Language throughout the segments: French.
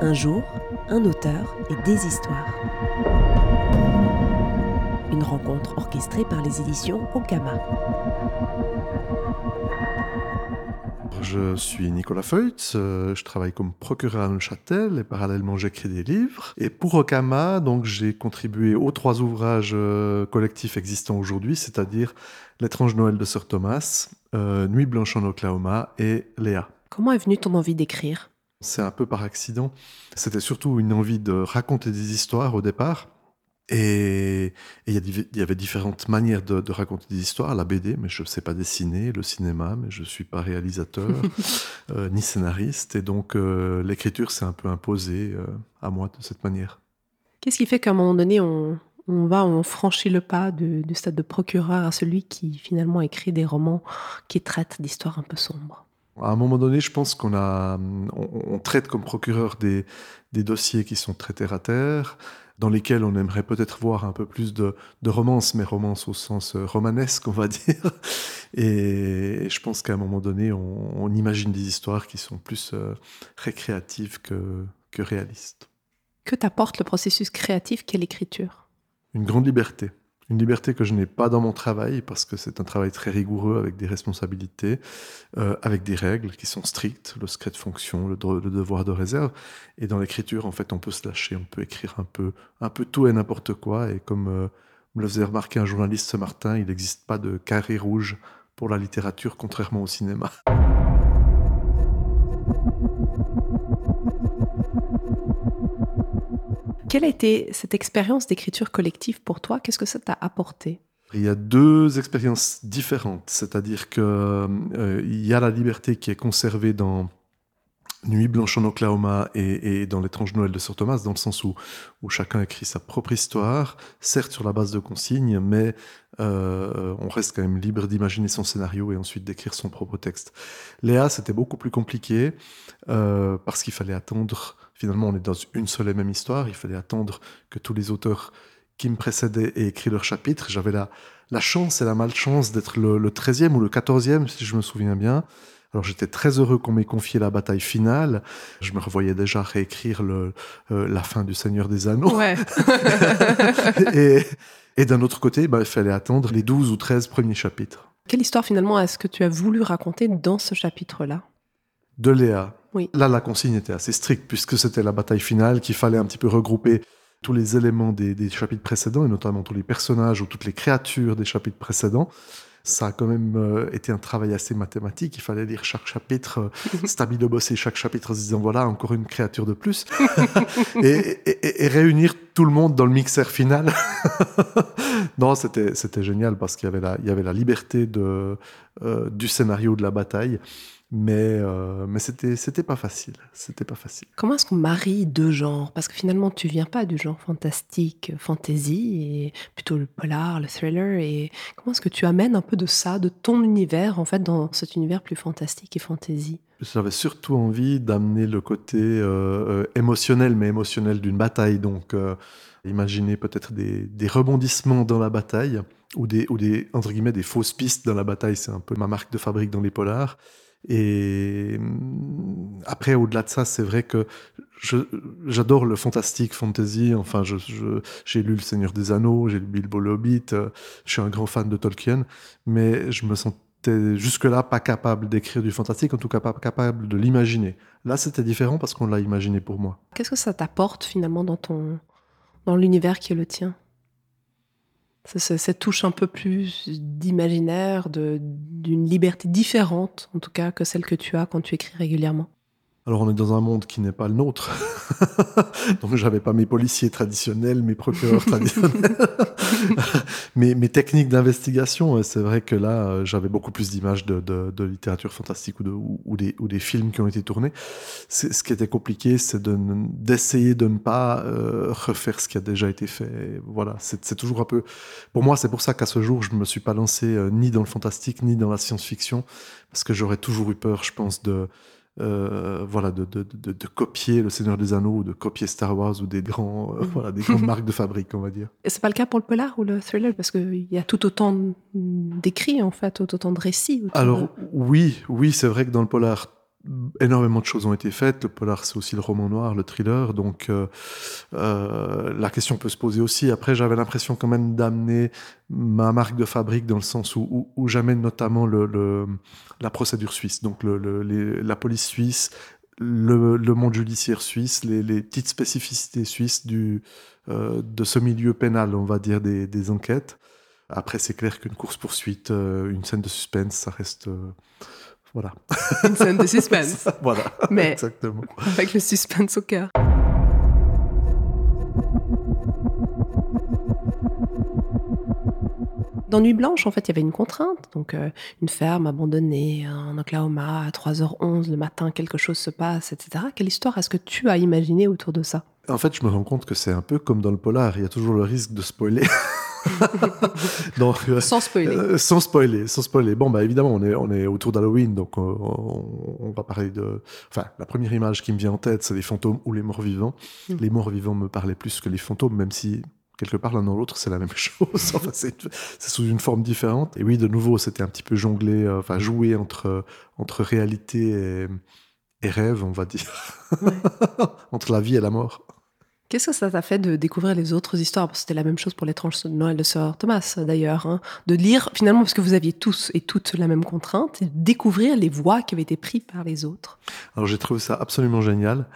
Un jour, un auteur et des histoires. Une rencontre orchestrée par les éditions Okama. Je suis Nicolas Feutz, euh, je travaille comme procureur à Neuchâtel et parallèlement j'écris des livres. Et pour Okama, donc j'ai contribué aux trois ouvrages euh, collectifs existants aujourd'hui, c'est-à-dire L'étrange Noël de Sir Thomas, euh, Nuit blanche en Oklahoma et Léa. Comment est venue ton envie d'écrire? C'est un peu par accident. C'était surtout une envie de raconter des histoires au départ. Et il y, avait différentes manières de, raconter des histoires. La BD, mais je ne sais pas dessiner. Le cinéma, mais je ne suis pas réalisateur euh, ni scénariste. Et donc euh, l'écriture s'est un peu imposée euh, à moi de cette manière. Qu'est-ce qui fait qu'à un moment donné, on, va, on franchit le pas du, stade de procureur à celui qui finalement écrit des romans qui traitent d'histoires un peu sombres? À un moment donné, je pense qu'on a, on, traite comme procureur des, des dossiers qui sont très terre à terre, dans lesquels on aimerait peut-être voir un peu plus de, romance, mais romance au sens euh, romanesque, on va dire. Et je pense qu'à un moment donné, on, imagine des histoires qui sont plus euh, récréatives que, que réalistes. Que t'apporte le processus créatif qu'est l'écriture? Une grande liberté. Une liberté que je n'ai pas dans mon travail parce que c'est un travail très rigoureux avec des responsabilités, euh, avec des règles qui sont strictes, le secret de fonction, le, devoir de réserve. Et dans l'écriture, en fait, on peut se lâcher, on peut écrire un peu, un peu tout et n'importe quoi. Et comme euh, me le faisait remarquer un journaliste ce matin, il n'existe pas de carré rouge pour la littérature, contrairement au cinéma. Quelle a été cette expérience d'écriture collective pour toi? Qu'est-ce que ça t'a apporté? Il y a deux expériences différentes, c'est-à-dire qu'il euh, y a la liberté qui est conservée dans Nuit blanche en Oklahoma et, dans L'étrange Noël de Sir Thomas, dans le sens où, chacun écrit sa propre histoire, certes sur la base de consignes, mais euh, on reste quand même libre d'imaginer son scénario et ensuite d'écrire son propre texte. Léa, c'était beaucoup plus compliqué euh, parce qu'il fallait attendre finalement, on est dans une seule et même histoire. Il fallait attendre que tous les auteurs qui me précédaient aient écrit leur chapitre. J'avais la, la chance et la malchance d'être le, le 13e ou le 14e, si je me souviens bien. Alors j'étais très heureux qu'on m'ait confié la bataille finale. Je me revoyais déjà réécrire le, euh, la fin du Seigneur des Anneaux. Ouais. et, et d'un autre côté, bah, il fallait attendre les 12 ou 13 premiers chapitres. Quelle histoire finalement est-ce que tu as voulu raconter dans ce chapitre-là? De Léa. Là, la consigne était assez stricte, puisque c'était la bataille finale, qu'il fallait un petit peu regrouper tous les éléments des, chapitres précédents, et notamment tous les personnages ou toutes les créatures des chapitres précédents. Ça a quand même euh, été un travail assez mathématique. Il fallait lire chaque chapitre, euh, stabilo bosser chaque chapitre en se disant voilà, encore une créature de plus. et, réunir tout le monde dans le mixeur final. non, c'était, génial parce qu'il y avait la, il y avait la liberté de, euh, du scénario de la bataille. Mais euh, mais c'était c'était pas facile. C'était pas facile. Comment est-ce qu'on marie deux genres? Parce que finalement tu viens pas du genre fantastique fantasy et plutôt le polar le thriller. Et comment est-ce que tu amènes un peu de ça de ton univers en fait dans cet univers plus fantastique et fantasy? J'avais surtout envie d'amener le côté euh, euh, émotionnel mais émotionnel d'une bataille donc imaginer peut-être des, des rebondissements dans la bataille ou des ou des entre guillemets des fausses pistes dans la bataille c'est un peu ma marque de fabrique dans les polars et mm, après, au-delà de ça, c'est vrai que j'adore le fantastique, fantasy. Enfin, j'ai je, lu Le Seigneur des Anneaux, j'ai lu Bilbo le Hobbit. Euh, je suis un grand fan de Tolkien, mais je me jusque-là pas capable d'écrire du fantastique, en tout cas pas capable de l'imaginer. Là, c'était différent parce qu'on l'a imaginé pour moi. Qu'est-ce que ça t'apporte finalement dans ton dans l'univers qui est le tien? Cette touche un peu plus d'imaginaire, d'une liberté différente, en tout cas, que celle que tu as quand tu écris régulièrement. Alors on est dans un monde qui n'est pas le nôtre. Donc j'avais pas mes policiers traditionnels, mes procureurs traditionnels, mes, mes, techniques d'investigation. C'est vrai que là, euh, j'avais beaucoup plus d'images de, de, de, littérature fantastique ou, de, ou, des, ou, des, films qui ont été tournés. Ce qui était compliqué, c'est d'essayer de, ne pas euh, refaire ce qui a déjà été fait. Voilà, c'est toujours un peu... Pour moi, c'est pour ça qu'à ce jour, je ne me suis pas lancé euh, ni dans le fantastique, ni dans la science-fiction, parce que j'aurais toujours eu peur, je pense, de euh, voilà, de, de, de, copier Le Seigneur des Anneaux ou de copier Star Wars ou des, grands, euh, voilà, des grandes marques de fabrique, on va dire. Et c'est pas le cas pour le polar ou le thriller parce qu'il y a tout autant d'écrits en fait, tout autant de récits. Alors oui, oui, c'est vrai que dans le polar, énormément de choses ont été faites. Le polar, c'est aussi le roman noir, le thriller. Donc, euh, euh, la question peut se poser aussi. Après, j'avais l'impression quand même d'amener ma marque de fabrique dans le sens où, j'amène notamment la procédure suisse. Donc, la police suisse, le, monde judiciaire suisse, les, petites spécificités suisses euh, de ce milieu pénal, on va dire, des, des enquêtes. Après, c'est clair qu'une course-poursuite, une scène de suspense, ça reste voilà. Une scène de suspense. voilà. Mais Exactement. avec le suspense au cœur. Dans Nuit Blanche, en fait, il y avait une contrainte. Donc, euh, une ferme abandonnée en Oklahoma à 3h11 le matin, quelque chose se passe, etc. Quelle histoire est-ce que tu as imaginé autour de ça? En fait, je me rends compte que c'est un peu comme dans le polar. Il y a toujours le risque de spoiler. donc, euh, sans spoiler. Euh, sans spoiler, sans spoiler. Bon, bah évidemment, on est, on est autour d'Halloween, donc on, va parler de. Enfin, la première image qui me vient en tête, c'est les fantômes ou les morts vivants. Hmm. Les morts vivants me parlaient plus que les fantômes, même si quelque part l'un dans l'autre c'est la même chose. enfin, c'est sous une forme différente. Et oui, de nouveau, c'était un petit peu jonglé, euh, enfin jouer entre entre réalité et, et rêve, on va dire, entre la vie et la mort. Qu'est-ce que ça t'a fait de découvrir les autres histoires? C'était la même chose pour l'étrange Noël de Sœur Thomas, d'ailleurs. Hein. De lire, finalement, parce que vous aviez tous et toutes la même contrainte, et découvrir les voix qui avaient été prises par les autres. Alors j'ai trouvé ça absolument génial.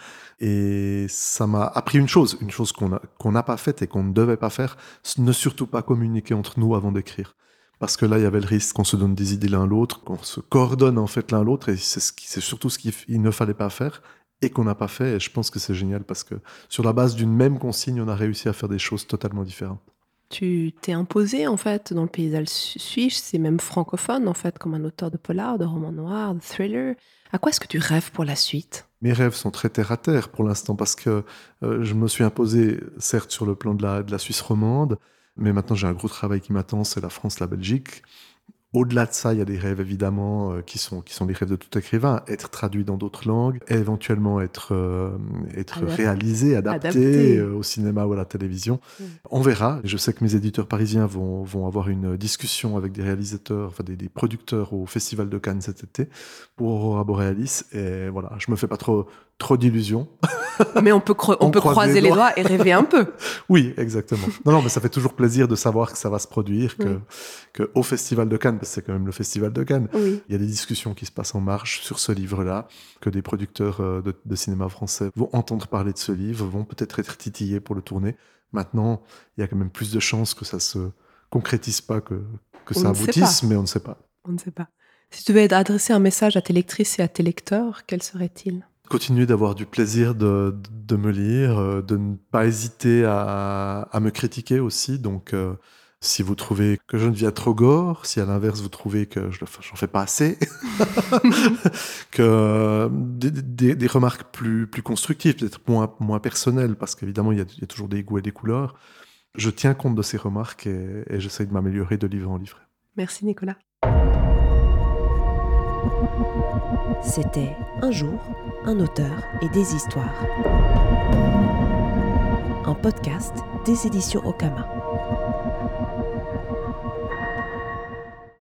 Et ça m'a appris une chose, une chose qu'on n'a pas faite et qu'on ne devait pas faire, ne surtout pas communiquer entre nous avant d'écrire. Parce que là, il y avait le risque qu'on se donne des idées l'un l'autre, qu'on se coordonne en fait l'un l'autre, et c'est surtout ce qu'il ne fallait pas faire et qu'on n'a pas fait. Et je pense que c'est génial parce que sur la base d'une même consigne, on a réussi à faire des choses totalement différentes. Tu t'es imposé en fait dans le paysage suisse, c'est même francophone en fait, comme un auteur de polar, de roman noir, de thriller. À quoi est-ce que tu rêves pour la suite? Mes rêves sont très terre à terre pour l'instant parce que euh, je me suis imposé, certes, sur le plan de la, de la Suisse romande, mais maintenant j'ai un gros travail qui m'attend, c'est la France, la Belgique. Au-delà de ça, il y a des rêves évidemment euh, qui sont qui sont les rêves de tout écrivain, être traduit dans d'autres langues, éventuellement être euh, être réalisé, adapté, euh, au cinéma ou à la télévision. Mm. On verra. Je sais que mes éditeurs parisiens vont vont avoir une discussion avec des réalisateurs, enfin des, des producteurs au Festival de Cannes cet été pour Aurora Borealis. Et voilà, je me fais pas trop trop d'illusions. Mais on peut, on, peut croiser les doigts. et rêver un peu. oui, exactement. Non, non, mais ça fait toujours plaisir de savoir que ça va se produire, que, que au Festival de Cannes, parce que c'est quand même le Festival de Cannes, il y a des discussions qui se passent en marche sur ce livre-là, que des producteurs euh, de, cinéma français vont entendre parler de ce livre, vont peut-être être titillés pour le tourner. Maintenant, il y a quand même plus de chances que ça se concrétise pas, que, que ça aboutisse, mais on ne sait pas. On ne sait pas. Si tu devais adresser un message à tes lectrices et à tes lecteurs, quel serait-il? Continuer d'avoir du plaisir de, de, me lire, euh, de ne pas hésiter à, à me critiquer aussi. Donc, euh, si vous trouvez que je ne viens trop gore, si à l'inverse vous trouvez que je j'en fais pas assez, que des, des, des, remarques plus, plus constructives, peut-être moins, moins personnelles, parce qu'évidemment il y, y, a toujours des goûts et des couleurs. Je tiens compte de ces remarques et, et j'essaie de m'améliorer de livre en livre. Merci Nicolas. C'était Un jour, un auteur et des histoires. Un podcast des éditions Okama.